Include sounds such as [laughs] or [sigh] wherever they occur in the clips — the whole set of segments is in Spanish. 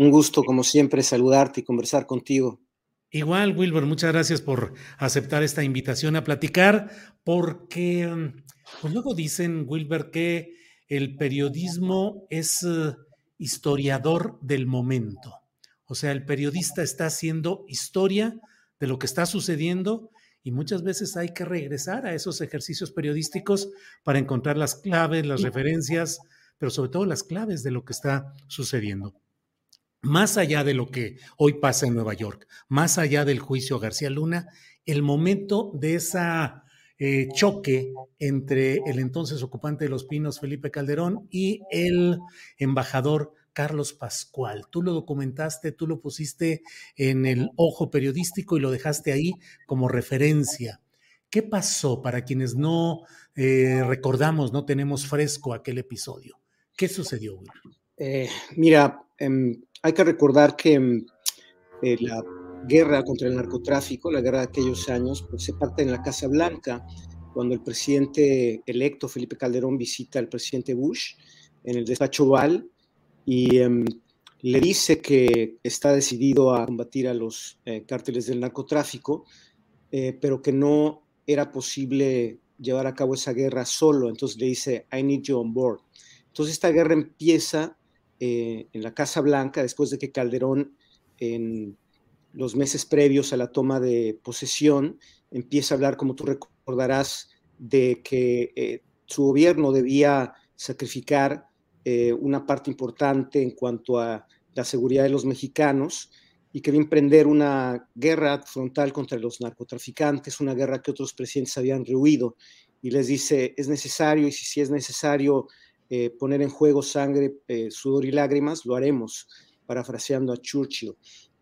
Un gusto, como siempre, saludarte y conversar contigo. Igual, Wilber, muchas gracias por aceptar esta invitación a platicar, porque pues luego dicen, Wilber, que el periodismo es uh, historiador del momento. O sea, el periodista está haciendo historia de lo que está sucediendo y muchas veces hay que regresar a esos ejercicios periodísticos para encontrar las claves, las referencias, pero sobre todo las claves de lo que está sucediendo más allá de lo que hoy pasa en Nueva York, más allá del juicio García Luna, el momento de esa eh, choque entre el entonces ocupante de Los Pinos, Felipe Calderón, y el embajador Carlos Pascual. Tú lo documentaste, tú lo pusiste en el ojo periodístico y lo dejaste ahí como referencia. ¿Qué pasó para quienes no eh, recordamos, no tenemos fresco aquel episodio? ¿Qué sucedió, eh, mira, em, hay que recordar que mm, eh, la guerra contra el narcotráfico, la guerra de aquellos años, pues se parte en la Casa Blanca, cuando el presidente electo Felipe Calderón visita al presidente Bush en el despacho Oval y em, le dice que está decidido a combatir a los eh, cárteles del narcotráfico, eh, pero que no era posible llevar a cabo esa guerra solo. Entonces le dice, I need you on board. Entonces esta guerra empieza eh, en la Casa Blanca después de que Calderón en los meses previos a la toma de posesión empieza a hablar, como tú recordarás, de que eh, su gobierno debía sacrificar eh, una parte importante en cuanto a la seguridad de los mexicanos y quería emprender una guerra frontal contra los narcotraficantes, una guerra que otros presidentes habían rehuido. Y les dice, es necesario, y si es necesario eh, poner en juego sangre, eh, sudor y lágrimas, lo haremos, parafraseando a Churchill.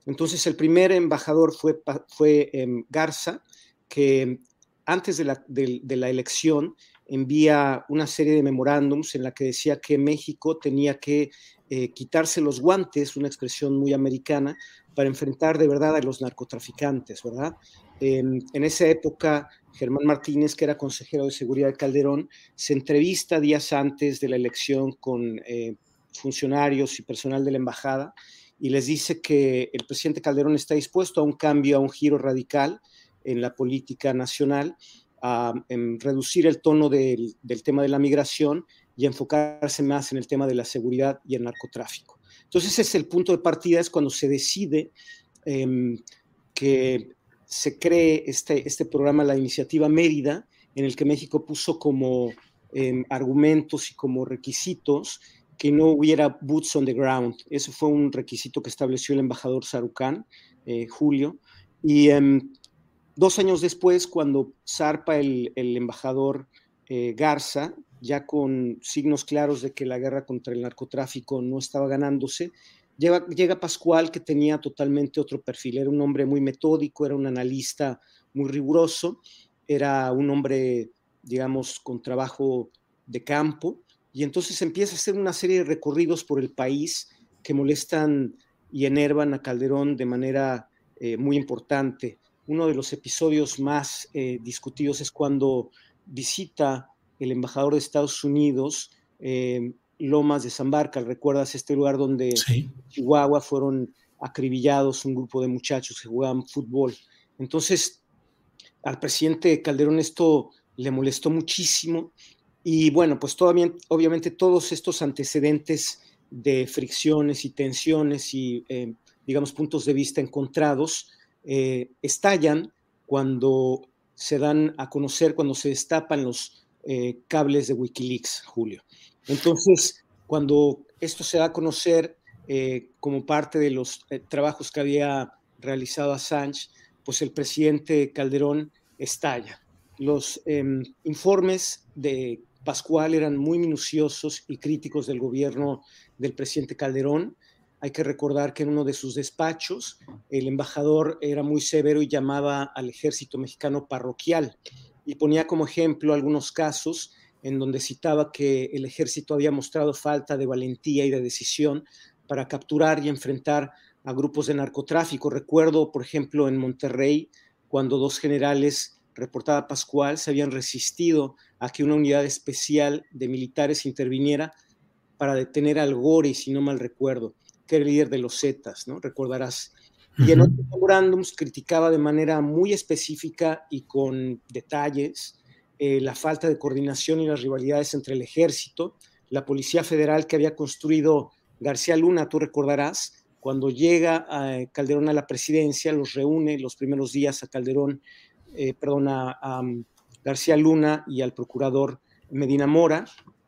Entonces, el primer embajador fue, fue em, Garza, que antes de la, de la, elección envía una serie de memorándums en la que decía que México tenía que eh, quitarse los guantes, una expresión muy americana, para enfrentar de verdad a los narcotraficantes, ¿verdad? en esa época, Germán Martínez, que era consejero de seguridad de Calderón, se entrevista días antes de la elección con eh, funcionarios y personal de la embajada y les dice que el presidente Calderón está dispuesto a un cambio, a un giro radical en la política nacional, a reducir el tono del, tema de la migración y enfocarse más en el tema de la seguridad y el narcotráfico. Entonces, ese es el punto de partida, es cuando se decide em, que se cree este, este programa, la iniciativa Mérida, en el que México puso como em, argumentos y como requisitos que no hubiera boots on the ground. Eso fue un requisito que estableció el embajador Sarucán, eh, Julio. Y em, dos años después, cuando zarpa el, embajador eh, Garza, ya con signos claros de que la guerra contra el narcotráfico no estaba ganándose, Llega, Pascual, que tenía totalmente otro perfil, era un hombre muy metódico, era un analista muy riguroso, era un hombre, digamos, con trabajo de campo, y entonces empieza a hacer una serie de recorridos por el país que molestan y enervan a Calderón de manera eh, muy importante. Uno de los episodios más eh, discutidos es cuando visita el embajador de Estados Unidos eh, Lomas de Zambarca. ¿Recuerdas este lugar donde en Chihuahua fueron acribillados un grupo de muchachos que jugaban fútbol? Entonces, al presidente Calderón esto le molestó muchísimo y bueno, pues todavía, obviamente todos estos antecedentes de fricciones y tensiones y, eh, digamos, puntos de vista encontrados eh, estallan cuando se dan a conocer, cuando se destapan los eh, cables de Wikileaks, Julio. Entonces, cuando esto se da a conocer como parte de los trabajos que había realizado Assange, pues el presidente Calderón estalla. Los em, informes de Pascual eran muy minuciosos y críticos del gobierno del presidente Calderón. Hay que recordar que en uno de sus despachos el embajador era muy severo y llamaba al ejército mexicano parroquial y ponía como ejemplo algunos casos en donde citaba que el ejército había mostrado falta de valentía y de decisión para capturar y enfrentar a grupos de narcotráfico. Recuerdo, por ejemplo, en Monterrey, cuando dos generales reportada Pascual, se habían resistido a que una unidad especial de militares interviniera para detener al Gori, si no mal recuerdo, que era el líder de los Zetas, ¿no? Recordarás. Y en otros memorándums criticaba de manera muy específica y con detalles eh, la falta de coordinación y las rivalidades entre el ejército, la Policía Federal que había construido García Luna, tú recordarás, cuando llega a Calderón a la presidencia, los reúne los primeros días a Calderón eh, perdón, a, um, García Luna y al procurador Medina Mora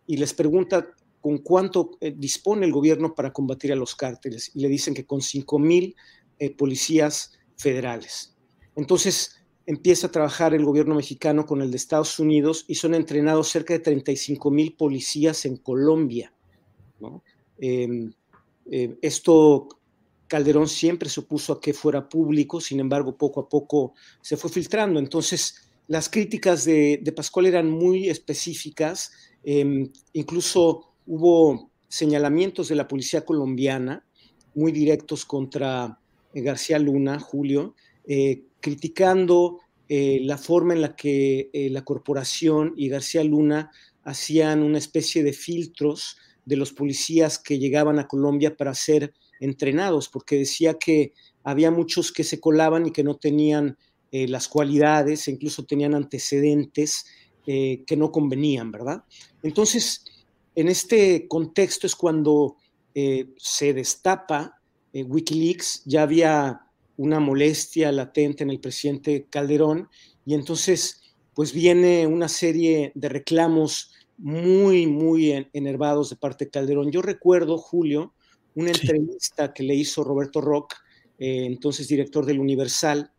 y les pregunta con cuánto eh, dispone el gobierno para combatir a los cárteles y le dicen que con 5 mil eh, policías federales. Entonces empieza a trabajar el gobierno mexicano con el de Estados Unidos y son entrenados cerca de 35 mil policías en Colombia. Em, esto Calderón siempre se opuso a que fuera público, sin embargo, poco a poco se fue filtrando. Entonces, las críticas de, Pascual eran muy específicas, em, incluso hubo señalamientos de la policía colombiana muy directos contra eh, García Luna, Julio, eh, criticando eh, la forma en la que la corporación y García Luna hacían una especie de filtros de los policías que llegaban a Colombia para hacer entrenados, porque decía que había muchos que se colaban y que no tenían eh, las cualidades, e incluso tenían antecedentes eh, que no convenían, ¿verdad? Entonces, en este contexto es cuando eh, se destapa Wikileaks, ya había una molestia latente en el presidente Calderón y entonces pues viene una serie de reclamos muy, muy enervados de parte de Calderón. Yo recuerdo, Julio, una entrevista que le hizo Roberto Rock, eh, entonces director del Universal,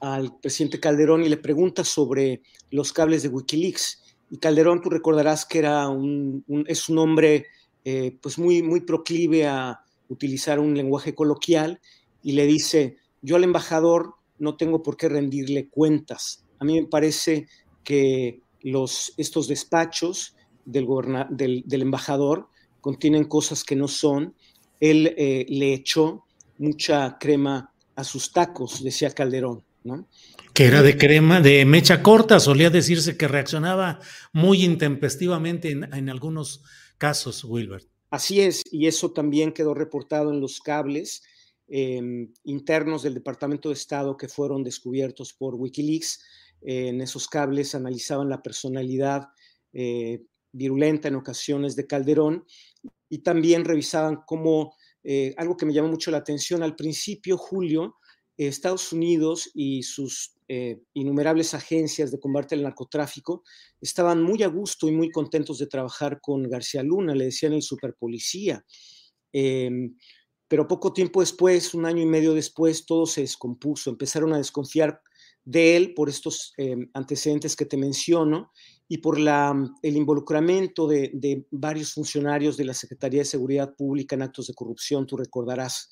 al presidente Calderón y le pregunta sobre los cables de Wikileaks. Y Calderón, tú recordarás que era un, es un hombre eh, pues muy, muy proclive a utilizar un lenguaje coloquial y le dice, yo al embajador no tengo por qué rendirle cuentas. A mí me parece que los, estos despachos del, del, del embajador contienen cosas que no son. Él eh, le echó mucha crema a sus tacos, decía Calderón, ¿no? Que era de crema, de mecha corta, solía decirse que reaccionaba muy intempestivamente en, algunos casos, Wilbert. Así es, y eso también quedó reportado en los cables em, internos del Departamento de Estado que fueron descubiertos por Wikileaks. en esos cables analizaban la personalidad eh, virulenta en ocasiones de Calderón y también revisaban cómo, eh, algo que me llamó mucho la atención al principio, Julio, Estados Unidos y sus eh, innumerables agencias de combate al narcotráfico estaban muy a gusto y muy contentos de trabajar con García Luna, le decían el superpolicía. Em, pero poco tiempo después, un año y medio después, todo se descompuso, empezaron a desconfiar de él por estos em, antecedentes que te menciono y por mm, el involucramiento de, varios funcionarios de la Secretaría de Seguridad Pública en actos de corrupción, tú recordarás.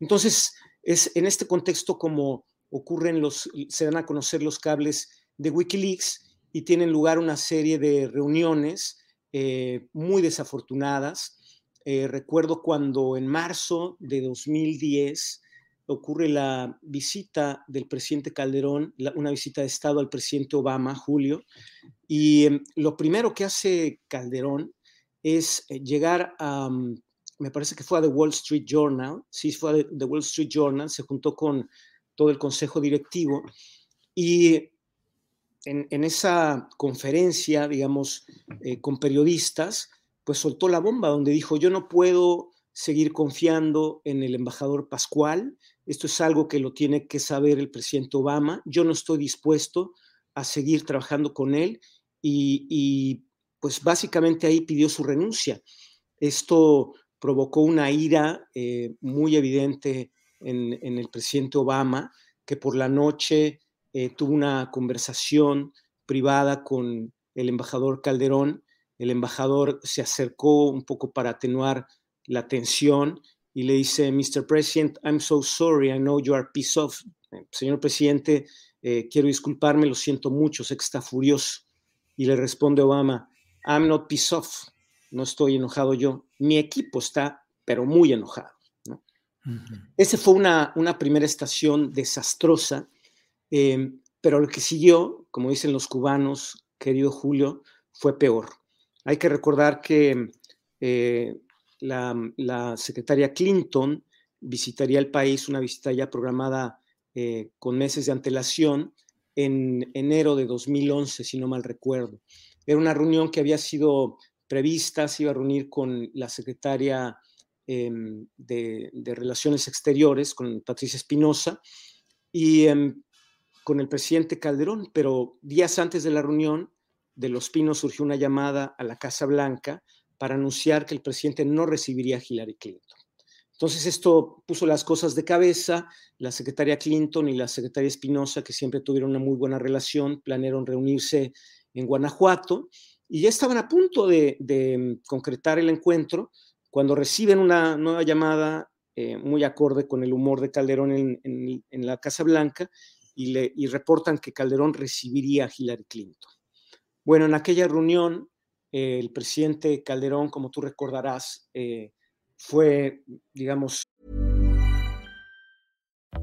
Entonces, es en este contexto como ocurren los, se dan a conocer los cables de Wikileaks y tienen lugar una serie de reuniones eh, muy desafortunadas. Eh, recuerdo cuando en marzo de 2010 ocurre la visita del presidente Calderón, una visita de Estado al presidente Obama, Julio, y em, lo primero que hace Calderón es eh, llegar a, mm, me parece que fue a The Wall Street Journal, sí, fue a The Wall Street Journal, se juntó con todo el consejo directivo y en, esa conferencia, digamos, eh, con periodistas, pues soltó la bomba donde dijo, yo no puedo seguir confiando en el embajador Pascual, esto es algo que lo tiene que saber el presidente Obama, yo no estoy dispuesto a seguir trabajando con él y, pues básicamente ahí pidió su renuncia. Esto provocó una ira eh, muy evidente en, el presidente Obama, que por la noche eh, tuvo una conversación privada con el embajador Calderón. El embajador se acercó un poco para atenuar la tensión y le dice, Mr. President, I'm so sorry, I know you are pissed off. Eh, señor presidente, eh, quiero disculparme, lo siento mucho, sé que está furioso. Y le responde Obama, I'm not pissed off, no estoy enojado yo, mi equipo está, pero muy enojado. Esa fue una, una primera estación desastrosa Em, pero lo que siguió, como dicen los cubanos, querido Julio, fue peor. Hay que recordar que eh, la, secretaria Clinton visitaría el país, una visita ya programada eh, con meses de antelación, en enero de 2011, si no mal recuerdo. Era una reunión que había sido prevista, se iba a reunir con la secretaria em, de, Relaciones Exteriores, con Patricia Espinosa, y em, con el presidente Calderón, pero días antes de la reunión de Los Pinos surgió una llamada a la Casa Blanca para anunciar que el presidente no recibiría a Hillary Clinton. Entonces esto puso las cosas de cabeza, la secretaria Clinton y la secretaria Espinosa, que siempre tuvieron una muy buena relación, planearon reunirse en Guanajuato y ya estaban a punto de, concretar el encuentro cuando reciben una nueva llamada eh, muy acorde con el humor de Calderón en, en la Casa Blanca y, reportan que Calderón recibiría a Hillary Clinton. Bueno, en aquella reunión, eh, el presidente Calderón, como tú recordarás, eh, fue, digamos...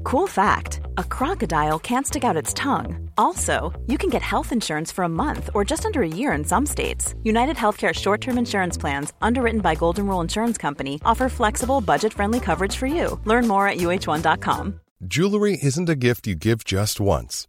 Cool fact, a crocodile can't stick out its tongue. Also, you can get health insurance for a month or just under a year in some states. United Healthcare short term insurance plans, underwritten by Golden Rule Insurance Company, offer flexible, budget friendly coverage for you. Learn more at uh1.com. Jewelry isn't a gift you give just once.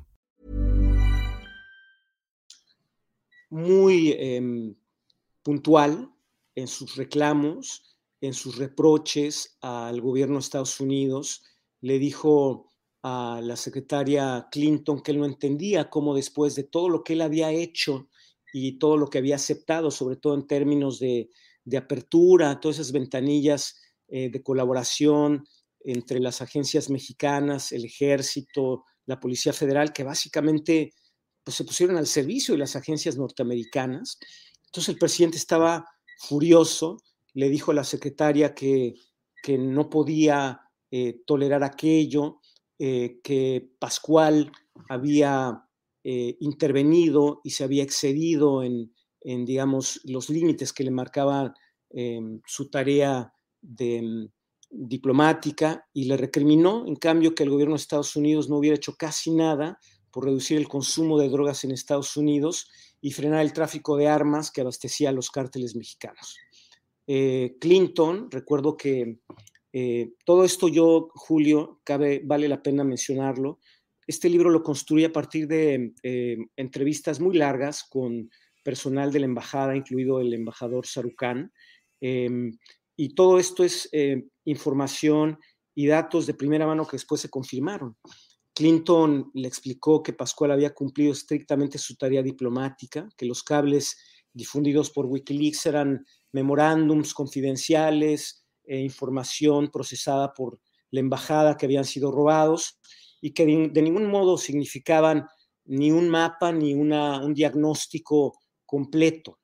muy em, puntual en sus reclamos, en sus reproches al gobierno de Estados Unidos. Le dijo a la secretaria Clinton que él no entendía cómo después de todo lo que él había hecho y todo lo que había aceptado, sobre todo en términos de, apertura, todas esas ventanillas eh, de colaboración entre las agencias mexicanas, el ejército, la Policía Federal, que básicamente pues, se pusieron al servicio de las agencias norteamericanas. Entonces el presidente estaba furioso, le dijo a la secretaria que, que no podía eh, tolerar aquello, eh, que Pascual había eh, intervenido y se había excedido en, digamos, los límites que le marcaba em, su tarea de, em, diplomática y le recriminó, en cambio, que el gobierno de Estados Unidos no hubiera hecho casi nada por reducir el consumo de drogas en Estados Unidos y frenar el tráfico de armas que abastecía a los cárteles mexicanos. Eh, Clinton, recuerdo que eh, todo esto yo, Julio, cabe, vale la pena mencionarlo. Este libro lo construí a partir de eh, entrevistas muy largas con personal de la embajada, incluido el embajador Sarucán. Em, y todo esto es información y datos de primera mano que después se confirmaron. Clinton le explicó que Pascual había cumplido estrictamente su tarea diplomática, que los cables difundidos por Wikileaks eran memorándums confidenciales e información procesada por la embajada que habían sido robados y que de, ningún modo significaban ni un mapa ni una, un diagnóstico completo.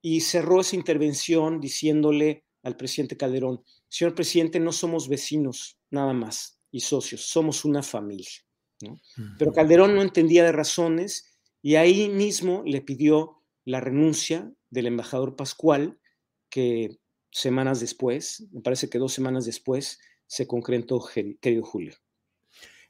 Y cerró esa intervención diciéndole al presidente Calderón, señor presidente, no somos vecinos nada más y socios, somos una familia. Pero Calderón no entendía de razones y ahí mismo le pidió la renuncia del embajador Pascual, que semanas después, me parece que dos semanas después, se concretó, querido Julio.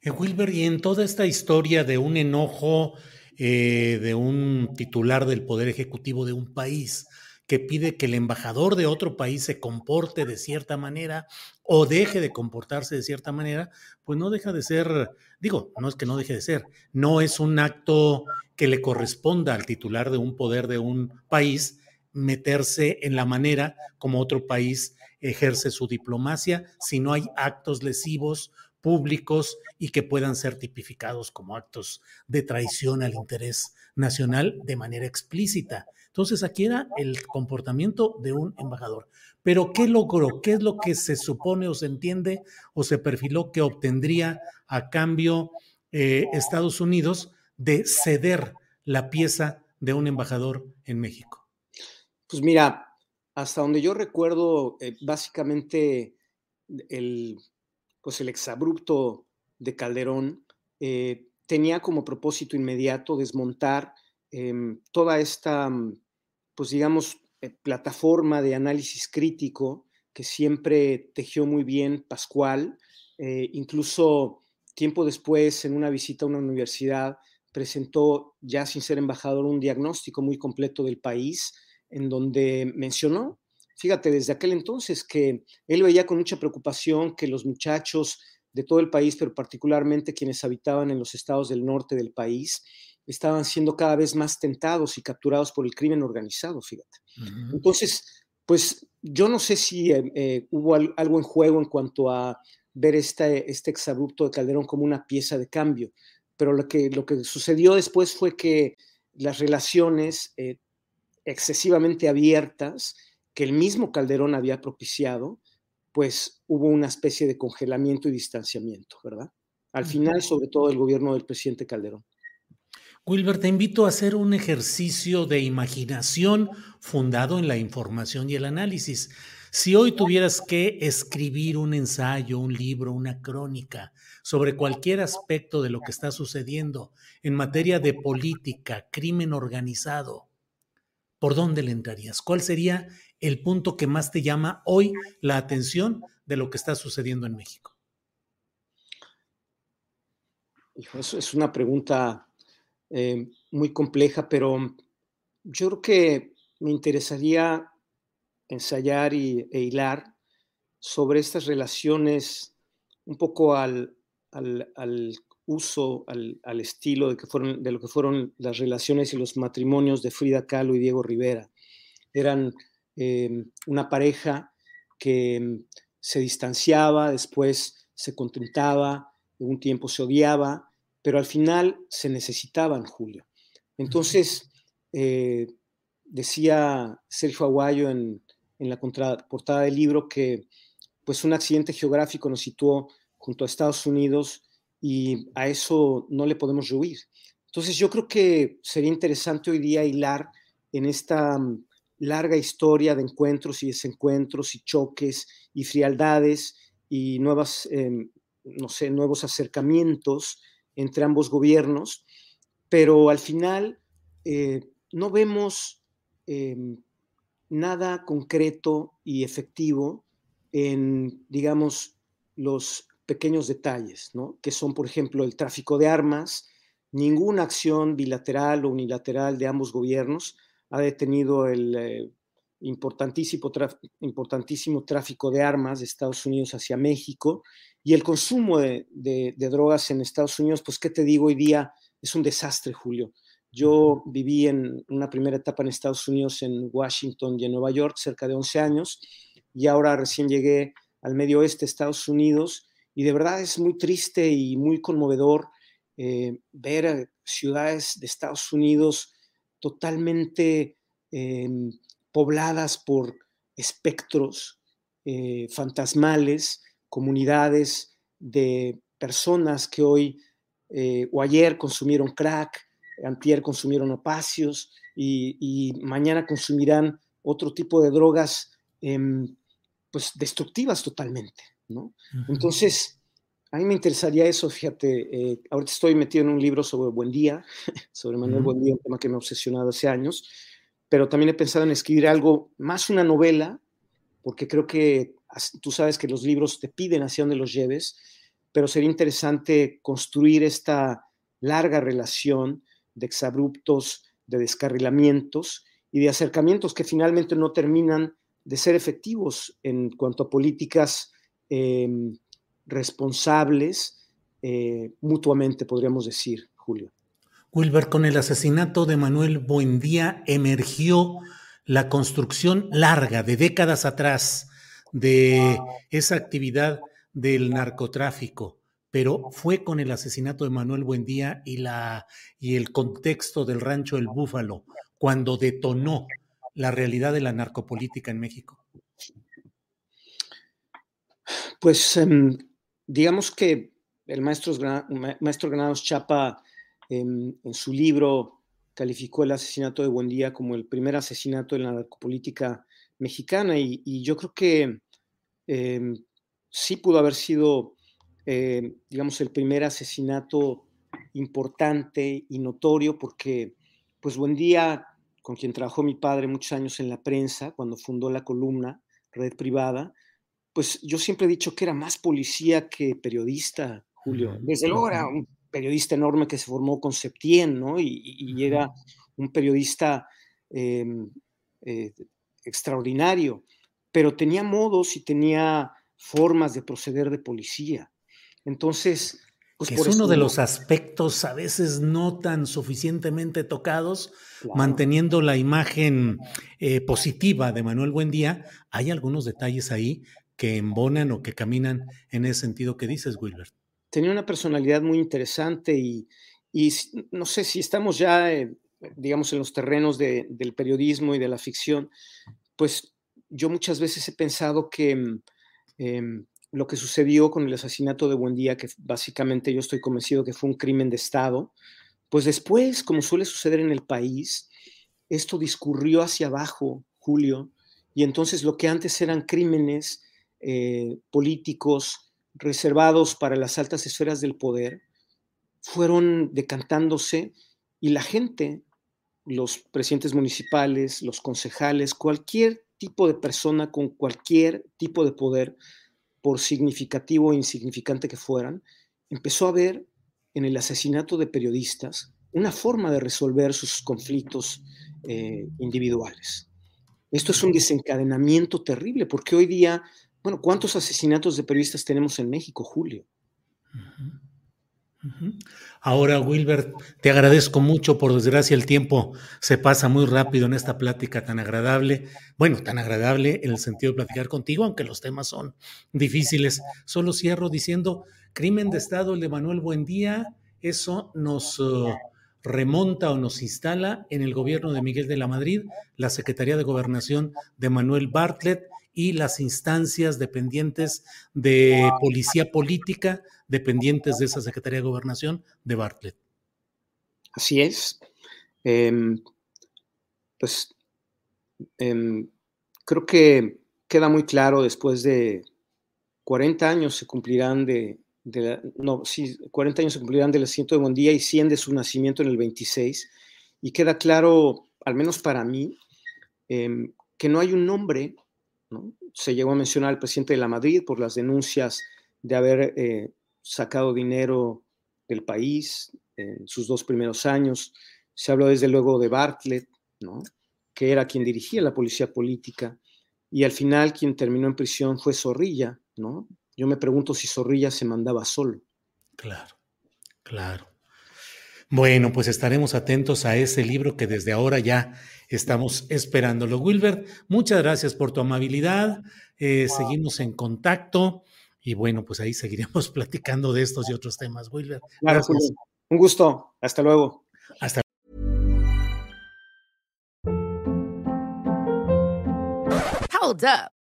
Eh, Wilber, y en toda esta historia de un enojo eh, de un titular del Poder Ejecutivo de un país que pide que el embajador de otro país se comporte de cierta manera o deje de comportarse de cierta manera, pues no deja de ser, digo, no es que no deje de ser, no es un acto que le corresponda al titular de un poder de un país meterse en la manera como otro país ejerce su diplomacia si no hay actos lesivos públicos y que puedan ser tipificados como actos de traición al interés nacional de manera explícita. Entonces, aquí era el comportamiento de un embajador. Pero, ¿qué logró? ¿Qué es lo que se supone o se entiende o se perfiló que obtendría a cambio eh, Estados Unidos de ceder la pieza de un embajador en México? Pues mira, hasta donde yo recuerdo, eh, básicamente el, pues el exabrupto de Calderón eh, tenía como propósito inmediato desmontar em, toda esta pues digamos, eh, plataforma de análisis crítico que siempre tejió muy bien Pascual. Eh, incluso tiempo después, en una visita a una universidad, presentó, ya sin ser embajador, un diagnóstico muy completo del país, en donde mencionó, fíjate, desde aquel entonces, que él veía con mucha preocupación que los muchachos de todo el país, pero particularmente quienes habitaban en los estados del norte del país, estaban siendo cada vez más tentados y capturados por el crimen organizado, fíjate. Entonces, pues yo no sé si eh, eh, hubo algo en juego en cuanto a ver este, este exabrupto de Calderón como una pieza de cambio, pero lo que, lo que sucedió después fue que las relaciones eh, excesivamente abiertas que el mismo Calderón había propiciado, pues hubo una especie de congelamiento y distanciamiento, ¿verdad? Al final, sobre todo, el gobierno del presidente Calderón. Wilber, te invito a hacer un ejercicio de imaginación fundado en la información y el análisis. Si hoy tuvieras que escribir un ensayo, un libro, una crónica sobre cualquier aspecto de lo que está sucediendo en materia de política, crimen organizado, ¿por dónde le entrarías? ¿Cuál sería el punto que más te llama hoy la atención de lo que está sucediendo en México? Eso es una pregunta eh, muy compleja, pero yo creo que me interesaría ensayar y, e hilar sobre estas relaciones un poco al, al, uso, al, al, estilo de, que fueron, de lo que fueron las relaciones y los matrimonios de Frida Kahlo y Diego Rivera. Eran eh, una pareja que se distanciaba, después se contentaba, un tiempo se odiaba, pero al final se necesitaban, Julio. Entonces, eh, decía Sergio Aguayo en, la portada del libro que pues un accidente geográfico nos situó junto a Estados Unidos y a eso no le podemos rehuir. Entonces yo creo que sería interesante hoy día hilar en esta mm, larga historia de encuentros y desencuentros y choques y frialdades y nuevas, em, no sé, nuevos acercamientos entre ambos gobiernos, pero al final eh, no vemos em, nada concreto y efectivo en, digamos, los pequeños detalles, ¿no? que son, por ejemplo, el tráfico de armas. Ninguna acción bilateral o unilateral de ambos gobiernos ha detenido el eh, importantísimo, importantísimo tráfico de armas de Estados Unidos hacia México y el consumo de, drogas en Estados Unidos, pues, ¿qué te digo hoy día? Es un desastre, Julio. Yo viví en una primera etapa en Estados Unidos, en Washington y en Nueva York, cerca de 11 años, y ahora recién llegué al medio oeste de Estados Unidos, y de verdad es muy triste y muy conmovedor eh, ver ciudades de Estados Unidos totalmente em, pobladas por espectros eh, fantasmales, comunidades de personas que hoy eh, o ayer consumieron crack, antier consumieron opacios y, mañana consumirán otro tipo de drogas em, pues destructivas totalmente, ¿no? Entonces, a mí me interesaría eso, fíjate, eh, ahorita estoy metido en un libro sobre Buen Día, [laughs] sobre Manuel Buen Día, un tema que me ha obsesionado hace años, pero también he pensado en escribir algo, más una novela, porque creo que tú sabes que los libros te piden hacia dónde los lleves, pero sería interesante construir esta larga relación de exabruptos, de descarrilamientos y de acercamientos que finalmente no terminan de ser efectivos en cuanto a políticas em, responsables eh, mutuamente, podríamos decir, Julio. Wilber, con el asesinato de Manuel Buendía emergió la construcción larga de décadas atrás de esa actividad del narcotráfico, pero fue con el asesinato de Manuel Buendía y, la, y el contexto del rancho El Búfalo cuando detonó la realidad de la narcopolítica en México. Pues em, digamos que el maestro, maestro Granados Chapa en, su libro calificó el asesinato de Buendía como el primer asesinato en la narcopolítica mexicana y, yo creo que em, sí pudo haber sido, em, digamos, el primer asesinato importante y notorio porque, pues, Buendía, con quien trabajó mi padre muchos años en la prensa, cuando fundó la columna Red Privada, pues yo siempre he dicho que era más policía que periodista, Julio. Desde luego era un periodista enorme que se formó con Septién, ¿no? Y, era un periodista em, eh, extraordinario, pero tenía modos y tenía formas de proceder de policía. Entonces, pues es uno de los aspectos a veces no tan suficientemente tocados, manteniendo la imagen eh, positiva de Manuel Buendía. Hay algunos detalles ahí que embonan o que caminan en ese sentido que dices, Wilbert. Tenía una personalidad muy interesante y, no sé si estamos ya, digamos, en los terrenos del periodismo y de la ficción, pues yo muchas veces he pensado que mm, em, lo que sucedió con el asesinato de Buendía, que básicamente yo estoy convencido que fue un crimen de Estado, pues después, como suele suceder en el país, esto discurrió hacia abajo, Julio, y entonces lo que antes eran crímenes eh, políticos reservados para las altas esferas del poder fueron decantándose y la gente, los presidentes municipales, los concejales, cualquier tipo de persona con cualquier tipo de poder, por significativo o insignificante que fueran, empezó a ver en el asesinato de periodistas una forma de resolver sus conflictos eh, individuales. Esto es un desencadenamiento terrible porque hoy día bueno, ¿cuántos asesinatos de periodistas tenemos en México, Julio? Ahora, Wilbert, te agradezco mucho. Por desgracia, el tiempo se pasa muy rápido en esta plática tan agradable. Bueno, tan agradable en el sentido de platicar contigo, aunque los temas son difíciles. Solo cierro diciendo, crimen de Estado, el de Manuel Buendía, eso nos uh, remonta o nos instala en el gobierno de Miguel de la Madrid, la Secretaría de Gobernación de Manuel Bartlett y las instancias dependientes de policía política, dependientes de esa Secretaría de Gobernación de Bartlett. Así es. Em, pues em, creo que queda muy claro después de 40 años se cumplirán de, no, sí, 40 años se cumplirán del asiento de Bondía y 100 de su nacimiento en el 26. Y queda claro, al menos para mí, em, que no hay un nombre se llegó a mencionar al presidente de la Madrid por las denuncias de haber eh, sacado dinero del país en sus dos primeros años. Se habló desde luego de Bartlett, que era quien dirigía la policía política, y al final quien terminó en prisión fue Zorrilla. ¿no? Yo me pregunto si Zorrilla se mandaba solo. Claro, claro. Bueno, pues estaremos atentos a ese libro que desde ahora ya estamos esperándolo. Wilbert, muchas gracias por tu amabilidad. Eh, seguimos en contacto y bueno, pues ahí seguiremos [laughs] platicando de estos y otros temas. Wilbert, gracias. Un gusto. Hasta luego. Hasta Hold up.